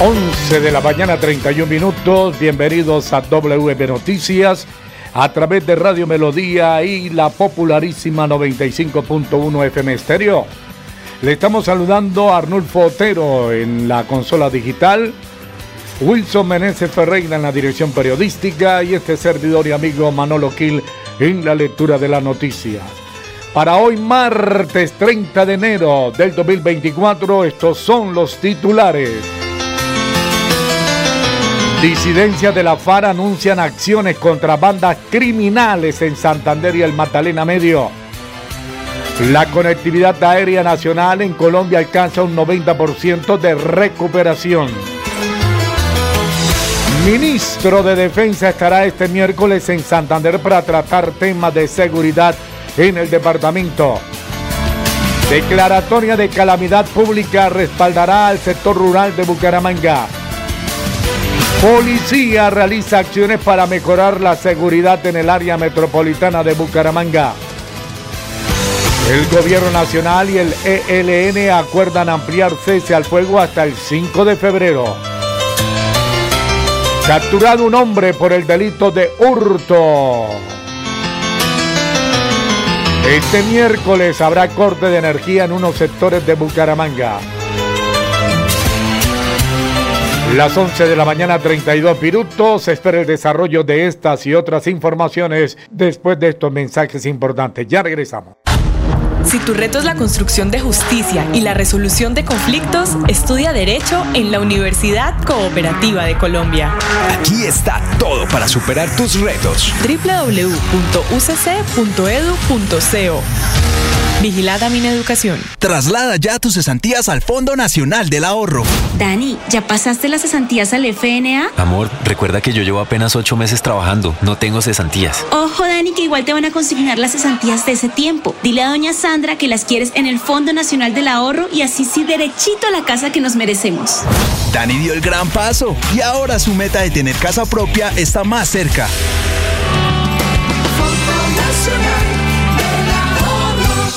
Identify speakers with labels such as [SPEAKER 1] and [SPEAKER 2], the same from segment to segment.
[SPEAKER 1] 11 de la mañana, 31 minutos. Bienvenidos a WM Noticias a través de Radio Melodía y la popularísima 95.1 FM Estéreo. Le estamos saludando a Arnulfo Otero en la consola digital, Wilson Meneses Ferreira en la dirección periodística y este servidor y amigo Manolo Gil en la lectura de la noticia. Para hoy martes 30 de enero del 2024, estos son los titulares. Disidencias de la FARA anuncian acciones contra bandas criminales en Santander y el Magdalena Medio. La conectividad aérea nacional en Colombia alcanza un 90% de recuperación. Ministro de Defensa estará este miércoles en Santander para tratar temas de seguridad en el departamento. Declaratoria de calamidad pública respaldará al sector rural de Bucaramanga. Policía realiza acciones para mejorar la seguridad en el área metropolitana de Bucaramanga. El gobierno nacional y el ELN acuerdan ampliar cese al fuego hasta el 5 de febrero. Capturado un hombre por el delito de hurto. Este miércoles habrá corte de energía en unos sectores de Bucaramanga. Las 11 de la mañana, 32 minutos. Espera el desarrollo de estas y otras informaciones después de estos mensajes importantes. Ya regresamos.
[SPEAKER 2] Si tu reto es la construcción de justicia y la resolución de conflictos, estudia Derecho en la Universidad Cooperativa de Colombia.
[SPEAKER 3] Aquí está todo para superar tus retos.
[SPEAKER 2] www.ucc.edu.co Vigilada mi educación.
[SPEAKER 3] Traslada ya tus cesantías al Fondo Nacional del Ahorro.
[SPEAKER 4] Dani, ¿ya pasaste las cesantías al FNA?
[SPEAKER 5] Amor, recuerda que yo llevo apenas ocho meses trabajando. No tengo cesantías.
[SPEAKER 4] Ojo, Dani, que igual te van a consignar las cesantías de ese tiempo. Dile a doña Sandra que las quieres en el Fondo Nacional del Ahorro y así sí derechito a la casa que nos merecemos.
[SPEAKER 3] Dani dio el gran paso y ahora su meta de tener casa propia está más cerca.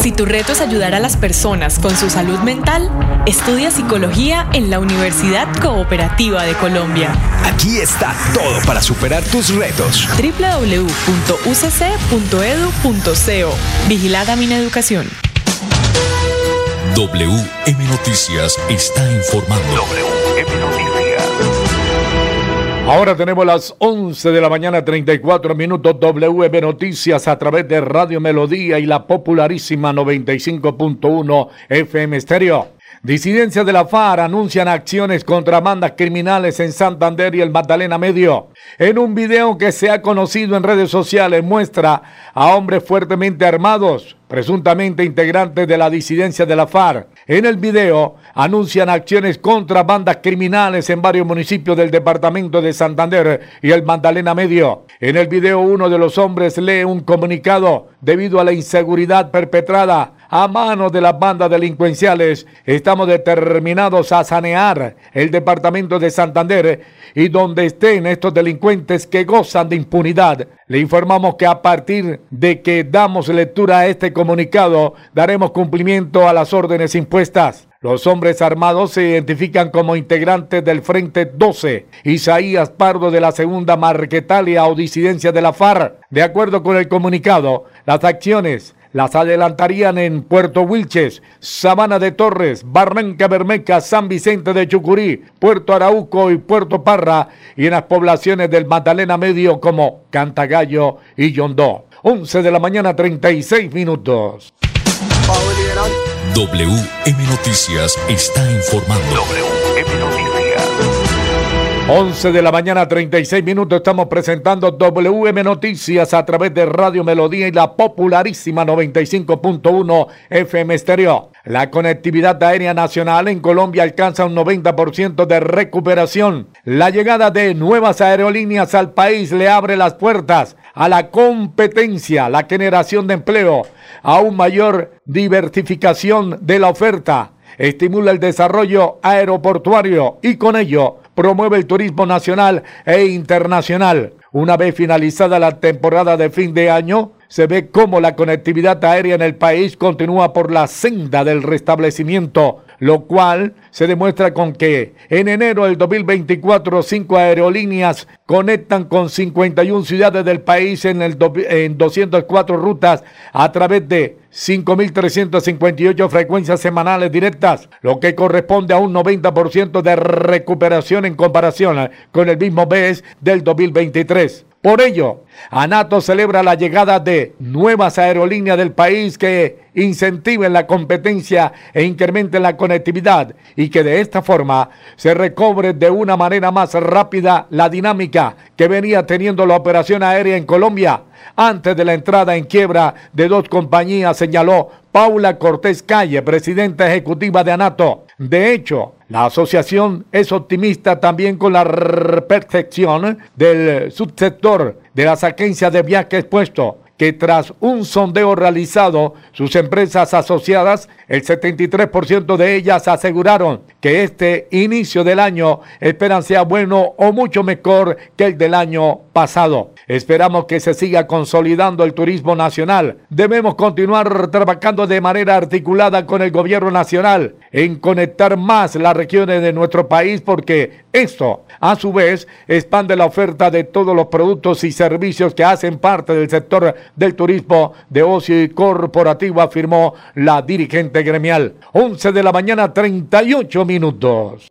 [SPEAKER 2] Si tu reto es ayudar a las personas con su salud mental, estudia psicología en la Universidad Cooperativa de Colombia.
[SPEAKER 3] Aquí está todo para superar tus retos.
[SPEAKER 2] www.ucc.edu.co Vigilada mi educación.
[SPEAKER 6] WM Noticias está informando.
[SPEAKER 7] WM Noticias.
[SPEAKER 1] Ahora tenemos las 11 de la mañana, 34 minutos WM Noticias a través de Radio Melodía y la popularísima 95.1 FM Estéreo. Disidencias de la FAR anuncian acciones contra bandas criminales en Santander y el Magdalena Medio. En un video que se ha conocido en redes sociales muestra a hombres fuertemente armados, presuntamente integrantes de la disidencia de la FARC. En el video anuncian acciones contra bandas criminales en varios municipios del departamento de Santander y el Magdalena Medio. En el video uno de los hombres lee un comunicado debido a la inseguridad perpetrada a manos de las bandas delincuenciales. Estamos determinados a sanear el departamento de Santander y donde estén estos delincuentes que gozan de impunidad. Le informamos que a partir de que damos lectura a este comunicado, daremos cumplimiento a las órdenes impuestas. Los hombres armados se identifican como integrantes del Frente 12, Isaías Pardo de la Segunda Marquetalia o disidencia de la FARC. De acuerdo con el comunicado, las acciones las adelantarían en Puerto Wilches, Sabana de Torres, Barranca Bermeca, San Vicente de Chucurí, Puerto Arauco y Puerto Parra y en las poblaciones del Magdalena Medio como Cantagallo y Yondó. 11 de la mañana 36 minutos.
[SPEAKER 6] WM Noticias está informando. WM Noticias.
[SPEAKER 1] 11 de la mañana 36 minutos estamos presentando WM Noticias a través de Radio Melodía y la popularísima 95.1 FM Estéreo. La conectividad aérea nacional en Colombia alcanza un 90% de recuperación. La llegada de nuevas aerolíneas al país le abre las puertas a la competencia, la generación de empleo, a una mayor diversificación de la oferta, estimula el desarrollo aeroportuario y con ello promueve el turismo nacional e internacional. Una vez finalizada la temporada de fin de año, se ve cómo la conectividad aérea en el país continúa por la senda del restablecimiento, lo cual se demuestra con que en enero del 2024 cinco aerolíneas conectan con 51 ciudades del país en, el en 204 rutas a través de 5.358 frecuencias semanales directas, lo que corresponde a un 90% de recuperación en comparación con el mismo mes del 2023. Por ello, ANATO celebra la llegada de nuevas aerolíneas del país que incentiven la competencia e incrementen la conectividad y que de esta forma se recobre de una manera más rápida la dinámica que venía teniendo la operación aérea en Colombia antes de la entrada en quiebra de dos compañías, señaló Paula Cortés Calle, presidenta ejecutiva de ANATO. De hecho, la asociación es optimista también con la percepción del subsector de las agencias de viajes puesto que tras un sondeo realizado, sus empresas asociadas, el 73% de ellas aseguraron que este inicio del año esperan sea bueno o mucho mejor que el del año pasado. Esperamos que se siga consolidando el turismo nacional. Debemos continuar trabajando de manera articulada con el gobierno nacional en conectar más las regiones de nuestro país porque esto, a su vez, expande la oferta de todos los productos y servicios que hacen parte del sector del turismo de ocio y corporativo, afirmó la dirigente gremial. 11 de la mañana, 38 minutos.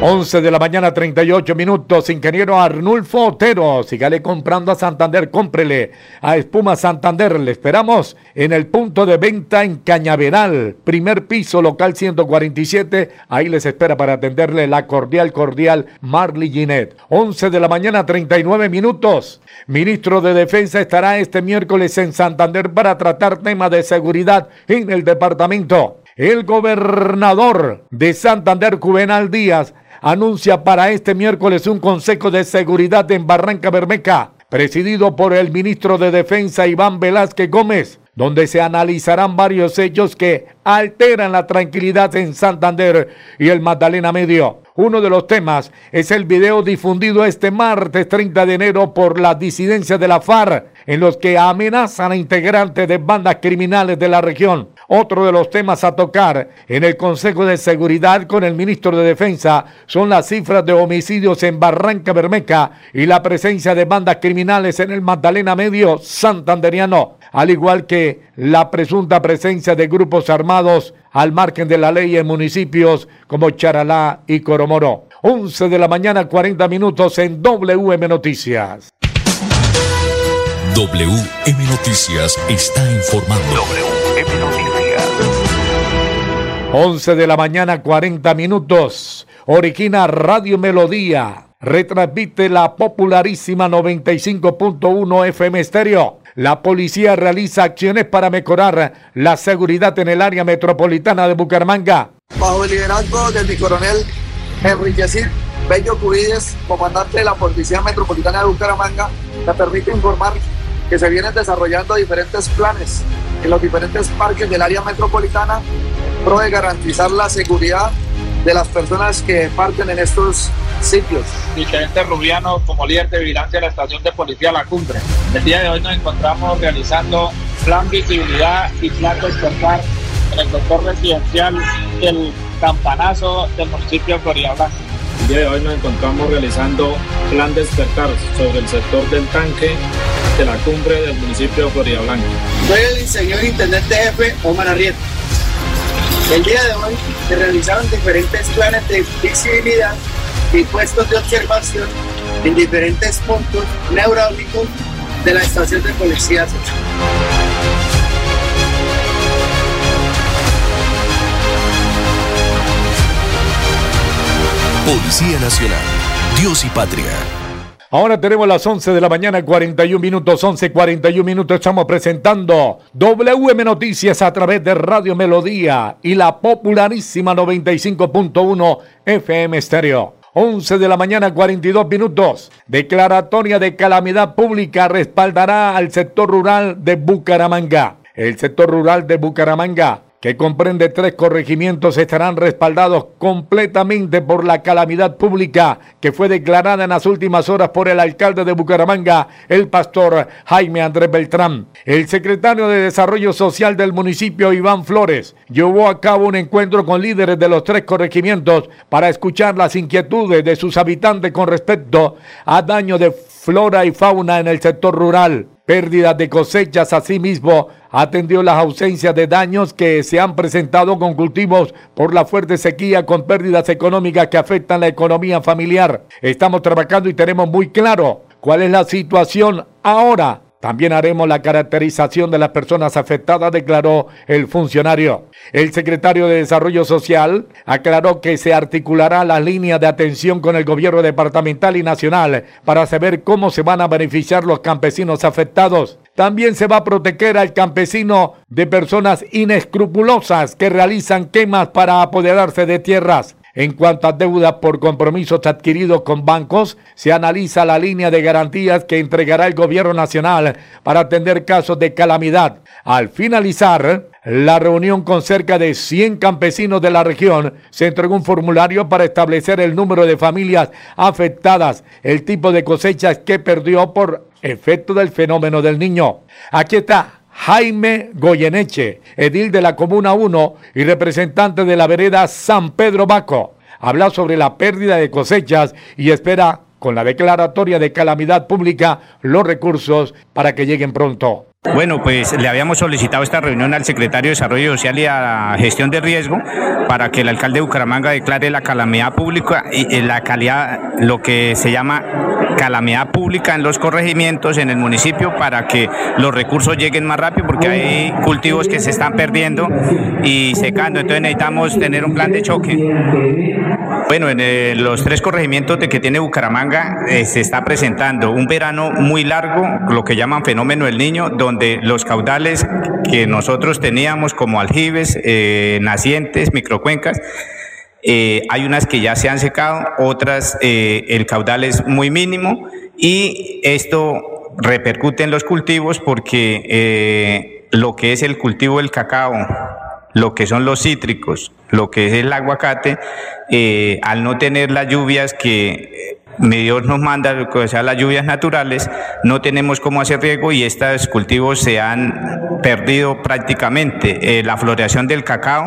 [SPEAKER 1] 11 de la mañana, 38 minutos. Ingeniero Arnulfo Otero. Sígale comprando a Santander. Cómprele a Espuma Santander. Le esperamos en el punto de venta en Cañaveral. Primer piso, local 147. Ahí les espera para atenderle la cordial, cordial Marley Ginet. 11 de la mañana, 39 minutos. Ministro de Defensa estará este miércoles en Santander para tratar temas de seguridad en el departamento. El gobernador de Santander, Juvenal Díaz, anuncia para este miércoles un Consejo de Seguridad en Barranca Bermeca, presidido por el ministro de Defensa Iván Velázquez Gómez, donde se analizarán varios hechos que alteran la tranquilidad en Santander y el Magdalena Medio. Uno de los temas es el video difundido este martes 30 de enero por la disidencia de la FARC, en los que amenazan a integrantes de bandas criminales de la región. Otro de los temas a tocar en el Consejo de Seguridad con el ministro de Defensa son las cifras de homicidios en Barranca Bermeca y la presencia de bandas criminales en el Magdalena Medio santanderiano, al igual que la presunta presencia de grupos armados al margen de la ley en municipios como Charalá y Coromoro. 11 de la mañana, 40 minutos en WM Noticias.
[SPEAKER 6] WM Noticias está informando. WM Noticias.
[SPEAKER 1] 11 de la mañana, 40 minutos. Origina Radio Melodía. Retransmite la popularísima 95.1 FM Estéreo. La policía realiza acciones para mejorar la seguridad en el área metropolitana de Bucaramanga.
[SPEAKER 8] Bajo el liderazgo del coronel Enrique Bello Cubides, comandante de la Policía Metropolitana de Bucaramanga, me permite informar que se vienen desarrollando diferentes planes en los diferentes parques del área metropolitana pro de garantizar la seguridad de las personas que parten en estos sitios.
[SPEAKER 9] Diferente Rubiano como líder de vigilancia de la estación de policía La Cumbre. El día de hoy nos encontramos realizando plan visibilidad y plan despertar en el sector residencial del Campanazo del municipio de Florida Blanca.
[SPEAKER 10] El día de hoy nos encontramos realizando plan despertar sobre el sector del tanque de la cumbre del municipio de Florida Blanca.
[SPEAKER 11] Soy el señor intendente jefe Omar Arrieta. El día de hoy se realizaron diferentes planes de visibilidad y puestos de observación en diferentes puntos neurálgicos de la estación de policía
[SPEAKER 7] Policía Nacional, Dios y Patria.
[SPEAKER 1] Ahora tenemos las 11 de la mañana, 41 minutos, 11, 41 minutos. Estamos presentando WM Noticias a través de Radio Melodía y la popularísima 95.1 FM Stereo. 11 de la mañana, 42 minutos. Declaratoria de calamidad pública respaldará al sector rural de Bucaramanga. El sector rural de Bucaramanga que comprende tres corregimientos, estarán respaldados completamente por la calamidad pública que fue declarada en las últimas horas por el alcalde de Bucaramanga, el pastor Jaime Andrés Beltrán. El secretario de Desarrollo Social del municipio, Iván Flores, llevó a cabo un encuentro con líderes de los tres corregimientos para escuchar las inquietudes de sus habitantes con respecto a daño de flora y fauna en el sector rural pérdidas de cosechas. Asimismo, atendió las ausencias de daños que se han presentado con cultivos por la fuerte sequía con pérdidas económicas que afectan la economía familiar. Estamos trabajando y tenemos muy claro cuál es la situación ahora también haremos la caracterización de las personas afectadas, declaró el funcionario. El secretario de Desarrollo Social aclaró que se articulará la línea de atención con el gobierno departamental y nacional para saber cómo se van a beneficiar los campesinos afectados. También se va a proteger al campesino de personas inescrupulosas que realizan quemas para apoderarse de tierras. En cuanto a deuda por compromisos adquiridos con bancos, se analiza la línea de garantías que entregará el gobierno nacional para atender casos de calamidad. Al finalizar la reunión con cerca de 100 campesinos de la región, se entregó un formulario para establecer el número de familias afectadas, el tipo de cosechas que perdió por efecto del fenómeno del niño. Aquí está Jaime Goyeneche, edil de la Comuna 1 y representante de la vereda San Pedro Baco. Habla sobre la pérdida de cosechas y espera, con la declaratoria de calamidad pública, los recursos para que lleguen pronto.
[SPEAKER 12] Bueno, pues le habíamos solicitado esta reunión al secretario de Desarrollo Social y a la Gestión de Riesgo para que el alcalde de Bucaramanga declare la calamidad pública y la calidad, lo que se llama calamidad pública en los corregimientos, en el municipio, para que los recursos lleguen más rápido, porque hay cultivos que se están perdiendo y secando. Entonces necesitamos tener un plan de choque. Bueno, en eh, los tres corregimientos de que tiene Bucaramanga eh, se está presentando un verano muy largo, lo que llaman fenómeno del niño, donde los caudales que nosotros teníamos como aljibes, eh, nacientes, microcuencas, eh, hay unas que ya se han secado, otras eh, el caudal es muy mínimo y esto repercute en los cultivos porque lo que es el cultivo del cacao, lo que son los cítricos, lo que es el aguacate, al no tener las lluvias que Dios nos manda, o sea, las lluvias naturales, no tenemos cómo hacer riego y estos cultivos se han perdido prácticamente. la floración del cacao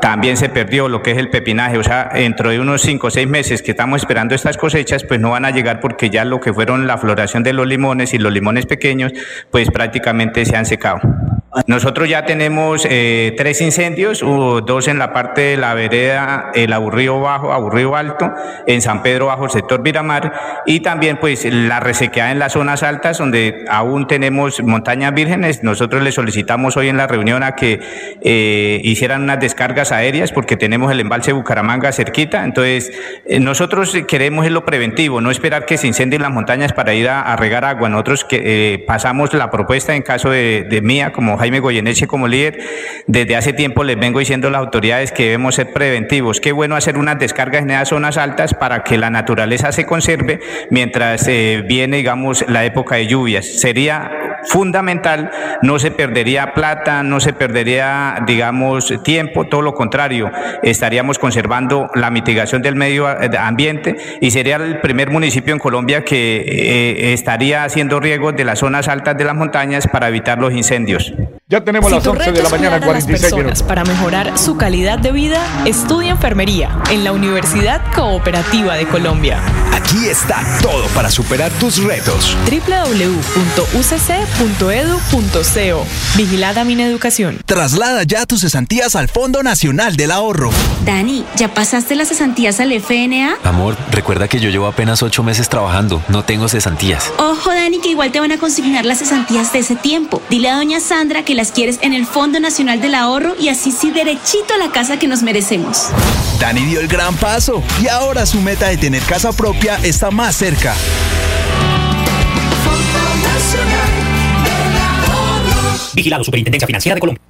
[SPEAKER 12] también se perdió lo que es el pepinaje, o sea, dentro de unos 5 o 6 meses que estamos esperando estas cosechas, pues no van a llegar porque ya lo que fueron la floración de los limones y los limones pequeños, pues prácticamente se han secado. Nosotros ya tenemos eh, tres incendios, dos en la parte de la vereda, el Aburrío Bajo, Aburrío Alto, en San Pedro Bajo, el sector Viramar, y también pues la resequedad en las zonas altas donde aún tenemos montañas vírgenes. Nosotros le solicitamos hoy en la reunión a que eh, hicieran unas descargas aéreas porque tenemos el embalse Bucaramanga cerquita. Entonces, eh, nosotros queremos lo preventivo, no esperar que se incendien las montañas para ir a, regar agua. Nosotros que, pasamos la propuesta en caso de mía como Jaime Goyeneche como líder, desde hace tiempo les vengo diciendo a las autoridades que debemos ser preventivos. Qué bueno hacer unas descargas en esas zonas altas para que la naturaleza se conserve mientras eh, viene, digamos, la época de lluvias. Sería fundamental, no se perdería plata, no se perdería, digamos, tiempo, todo lo contrario, estaríamos conservando la mitigación del medio ambiente y sería el primer municipio en Colombia que eh, estaría haciendo riegos de las zonas altas de las montañas para evitar los incendios.
[SPEAKER 1] Ya tenemos las 11 de la mañana, 46 minutos.
[SPEAKER 2] Para mejorar su calidad de vida, estudia enfermería en la Universidad Cooperativa de Colombia.
[SPEAKER 3] Aquí está todo para superar tus retos.
[SPEAKER 2] www.ucc.edu.co Vigilada mi educación.
[SPEAKER 3] Traslada ya tus cesantías al Fondo Nacional del Ahorro.
[SPEAKER 4] Dani, ¿ya pasaste las cesantías al FNA?
[SPEAKER 5] Amor, recuerda que yo llevo apenas ocho meses trabajando. No tengo cesantías.
[SPEAKER 4] Ojo, Dani, que igual te van a consignar las cesantías de ese tiempo. Dile a doña Sandra que las quieres en el Fondo Nacional del Ahorro y así sí derechito a la casa que nos merecemos.
[SPEAKER 3] Dani dio el gran paso y ahora su meta de tener casa propia está más cerca.
[SPEAKER 13] Vigilado Superintendencia Financiera de Colombia.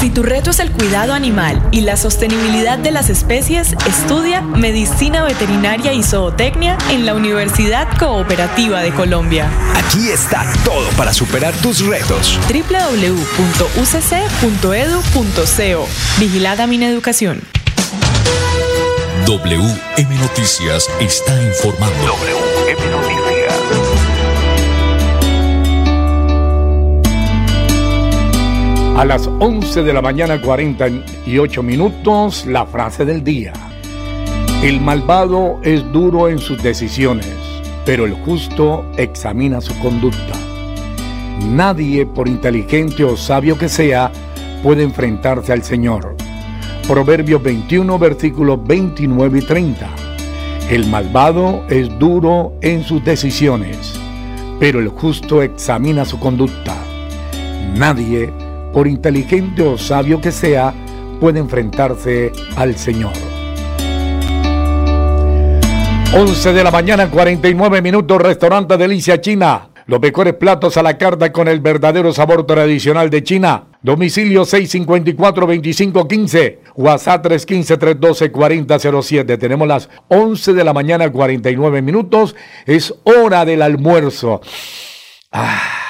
[SPEAKER 2] Si tu reto es el cuidado animal y la sostenibilidad de las especies, estudia Medicina Veterinaria y Zootecnia en la Universidad Cooperativa de Colombia.
[SPEAKER 3] Aquí está todo para superar tus retos.
[SPEAKER 2] www.ucc.edu.co Vigilada Mineducación.
[SPEAKER 6] WM Noticias está informando. WM Noticias.
[SPEAKER 1] A las 11 de la mañana 48 minutos, la frase del día. El malvado es duro en sus decisiones, pero el justo examina su conducta. Nadie, por inteligente o sabio que sea, puede enfrentarse al Señor. Proverbios 21, versículos 29 y 30. El malvado es duro en sus decisiones, pero el justo examina su conducta. Nadie por inteligente o sabio que sea, puede enfrentarse al Señor. 11 de la mañana, 49 minutos, restaurante Delicia China. Los mejores platos a la carta con el verdadero sabor tradicional de China. Domicilio 654-2515. WhatsApp 315-312-4007. Tenemos las 11 de la mañana, 49 minutos. Es hora del almuerzo. Ah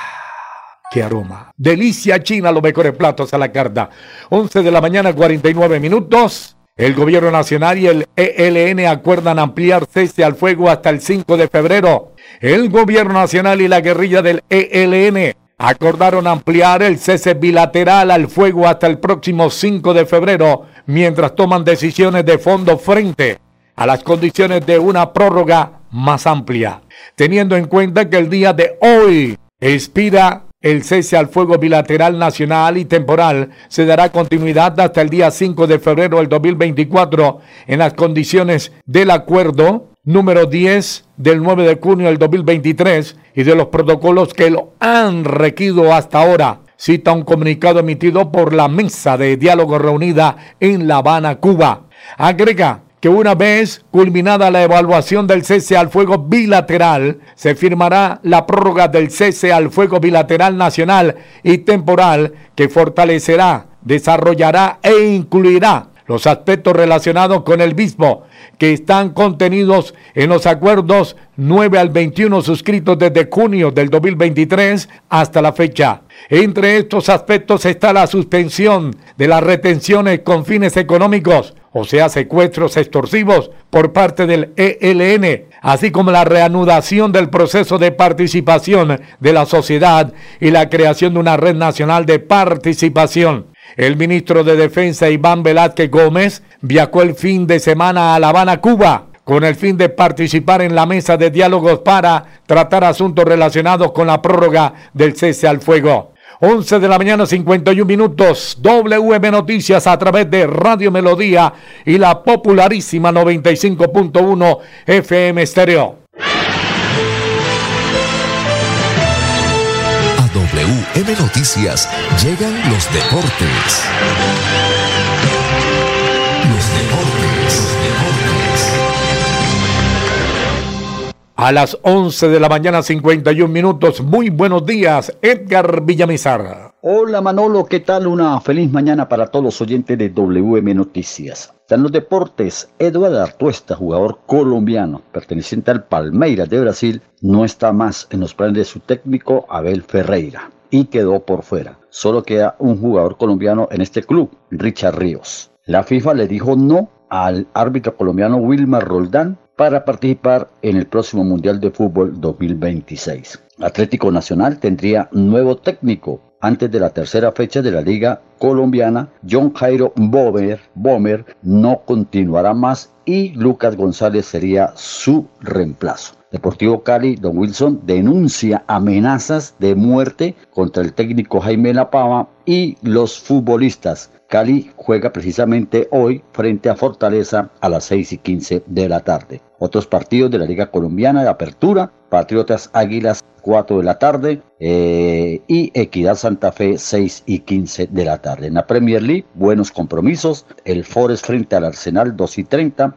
[SPEAKER 1] qué aroma. Delicia China, los mejores platos a la carta. 11 de la mañana, 49 minutos. El gobierno nacional y el ELN acuerdan ampliar cese al fuego hasta el 5 de febrero. El gobierno nacional y la guerrilla del ELN acordaron ampliar el cese bilateral al fuego hasta el próximo 5 de febrero, mientras toman decisiones de fondo frente a las condiciones de una prórroga más amplia, teniendo en cuenta que el día de hoy expira el cese al fuego bilateral nacional y temporal se dará continuidad hasta el día 5 de febrero del 2024 en las condiciones del acuerdo número 10 del 9 de junio del 2023 y de los protocolos que lo han requerido hasta ahora. Cita un comunicado emitido por la Mesa de Diálogo reunida en La Habana, Cuba. Agrega que una vez culminada la evaluación del cese al fuego bilateral, se firmará la prórroga del cese al fuego bilateral nacional y temporal que fortalecerá, desarrollará e incluirá los aspectos relacionados con el mismo que están contenidos en los acuerdos 9 al 21 suscritos desde junio del 2023 hasta la fecha. Entre estos aspectos está la suspensión de las retenciones con fines económicos, o sea, secuestros extorsivos por parte del ELN, así como la reanudación del proceso de participación de la sociedad y la creación de una red nacional de participación. El ministro de Defensa Iván Velázquez Gómez viajó el fin de semana a La Habana, Cuba, con el fin de participar en la mesa de diálogos para tratar asuntos relacionados con la prórroga del cese al fuego. 11 de la mañana 51 minutos. WM Noticias a través de Radio Melodía y la popularísima 95.1 FM Stereo.
[SPEAKER 7] A WM Noticias llegan los deportes.
[SPEAKER 1] A las 11 de la mañana 51 minutos. Muy buenos días, Edgar Villamizar.
[SPEAKER 14] Hola Manolo, ¿qué tal? Una feliz mañana para todos los oyentes de WM Noticias. En los deportes, Eduardo Artuesta, jugador colombiano perteneciente al Palmeiras de Brasil, no está más en los planes de su técnico Abel Ferreira y quedó por fuera. Solo queda un jugador colombiano en este club, Richard Ríos. La FIFA le dijo no al árbitro colombiano Wilmar Roldán para participar en el próximo Mundial de Fútbol 2026. Atlético Nacional tendría nuevo técnico antes de la tercera fecha de la Liga Colombiana. John Jairo Bomer, no continuará más y Lucas González sería su reemplazo. Deportivo Cali, Don Wilson denuncia amenazas de muerte contra el técnico Jaime Lapava y los futbolistas. Cali juega precisamente hoy frente a Fortaleza a las 6 y 15 de la tarde. Otros partidos de la Liga Colombiana de Apertura, Patriotas Águilas 4 de la tarde eh, y Equidad Santa Fe 6 y 15 de la tarde. En la Premier League, buenos compromisos, el Forest frente al Arsenal 2 y 30,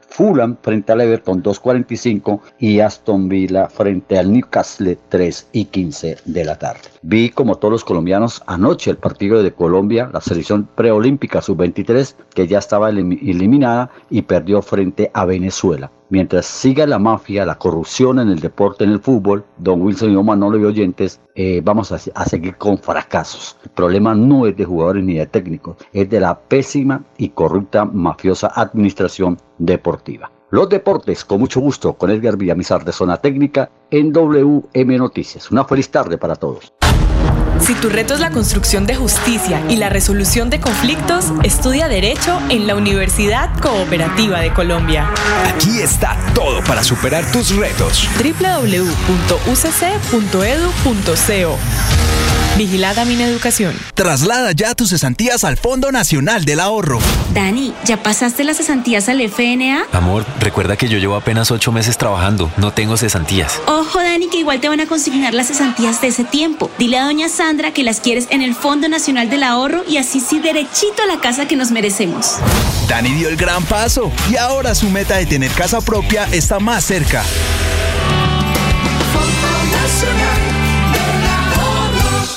[SPEAKER 14] Fulham frente al Everton 2.45 y Aston Villa frente al Newcastle 3 y 15 de la tarde. Vi como todos los colombianos anoche el partido de Colombia, la selección preolímpica sub-23 que ya estaba eliminada y perdió frente a Venezuela. Mientras siga la mafia, la corrupción en el deporte, en el fútbol, don Wilson y don Manolo y oyentes, eh, vamos a, a, seguir con fracasos. El problema no es de jugadores ni de técnicos, es de la pésima y corrupta mafiosa administración deportiva. Los deportes, con mucho gusto, con Edgar Villamizar de Zona Técnica en WM Noticias. Una feliz tarde para todos.
[SPEAKER 2] Si tu reto es la construcción de justicia y la resolución de conflictos, estudia Derecho en la Universidad Cooperativa de Colombia.
[SPEAKER 3] Aquí está todo para superar tus retos.
[SPEAKER 2] www.ucc.edu.co Vigilada mi educación.
[SPEAKER 3] Traslada ya tus cesantías al Fondo Nacional del Ahorro.
[SPEAKER 4] Dani, ¿ya pasaste las cesantías al FNA?
[SPEAKER 5] Amor, recuerda que yo llevo apenas ocho meses trabajando. No tengo cesantías.
[SPEAKER 4] Ojo, Dani, que igual te van a consignar las cesantías de ese tiempo. Dile a doña Sandra que las quieres en el Fondo Nacional del Ahorro y así sí derechito a la casa que nos merecemos.
[SPEAKER 3] Dani dio el gran paso y ahora su meta de tener casa propia está más cerca.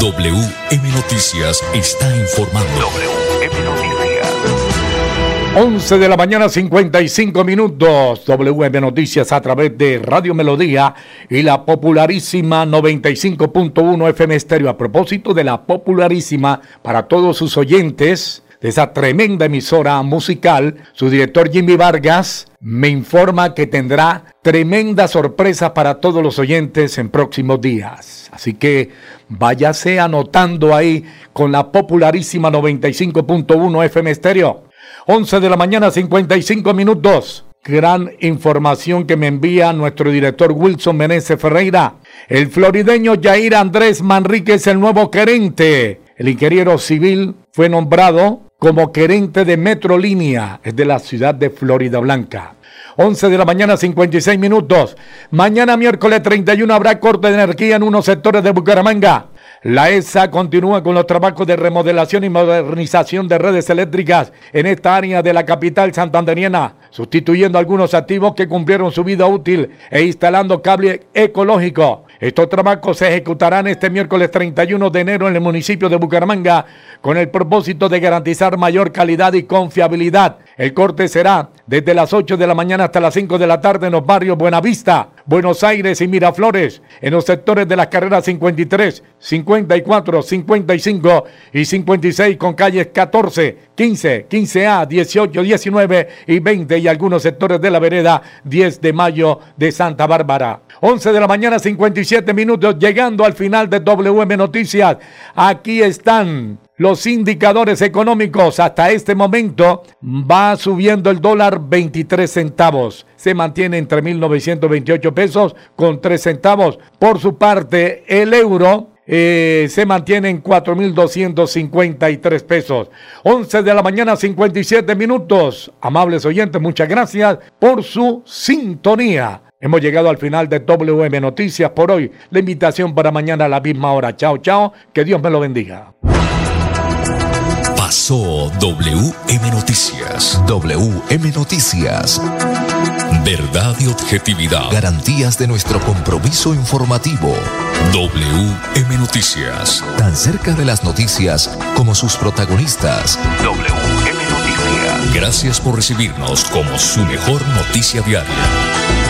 [SPEAKER 6] WM Noticias está informando. WM Noticias.
[SPEAKER 1] 11 de la mañana 55 minutos. WM Noticias a través de Radio Melodía y la popularísima 95.1 FM Estéreo. A propósito de la popularísima para todos sus oyentes de esa tremenda emisora musical, su director Jimmy Vargas me informa que tendrá tremenda sorpresa para todos los oyentes en próximos días. Así que váyase anotando ahí con la popularísima 95.1 FM Estéreo. 11 de la mañana 55 minutos. Gran información que me envía nuestro director Wilson Meneses Ferreira. El florideño Jair Andrés Manrique es el nuevo querente. El ingeniero civil fue nombrado como querente de Metrolínea, de la ciudad de Florida Blanca. 11 de la mañana, 56 minutos. Mañana, miércoles 31, habrá corte de energía en unos sectores de Bucaramanga. La ESA continúa con los trabajos de remodelación y modernización de redes eléctricas en esta área de la capital santanderiana, sustituyendo algunos activos que cumplieron su vida útil e instalando cable ecológico. Estos trabajos se ejecutarán este miércoles 31 de enero en el municipio de Bucaramanga con el propósito de garantizar mayor calidad y confiabilidad El corte será desde las 8 de la mañana hasta las 5 de la tarde en los barrios Buenavista, Buenos Aires y Miraflores, en los sectores de las carreras 53, 54, 55 y 56 con calles 14, 15, 15A, 18, 19 y 20 y algunos sectores de la vereda 10 de mayo de Santa Bárbara. 11 de la mañana, 57 minutos, llegando al final de WM Noticias. Aquí están los indicadores económicos. Hasta este momento va subiendo el dólar 23 centavos. Se mantiene entre 1.928 pesos con 3 centavos. Por su parte, el euro eh, se mantiene en 4.253 pesos. 11 de la mañana, 57 minutos. Amables oyentes, muchas gracias por su sintonía. Hemos llegado al final de WM Noticias por hoy. La invitación para mañana a la misma hora. Chao, chao. Que Dios me lo bendiga.
[SPEAKER 6] Pasó WM Noticias. WM Noticias. Verdad y objetividad. Garantías de nuestro compromiso informativo. WM Noticias. Tan cerca de las noticias como sus protagonistas. WM Noticias. Gracias por recibirnos como su mejor noticia diaria.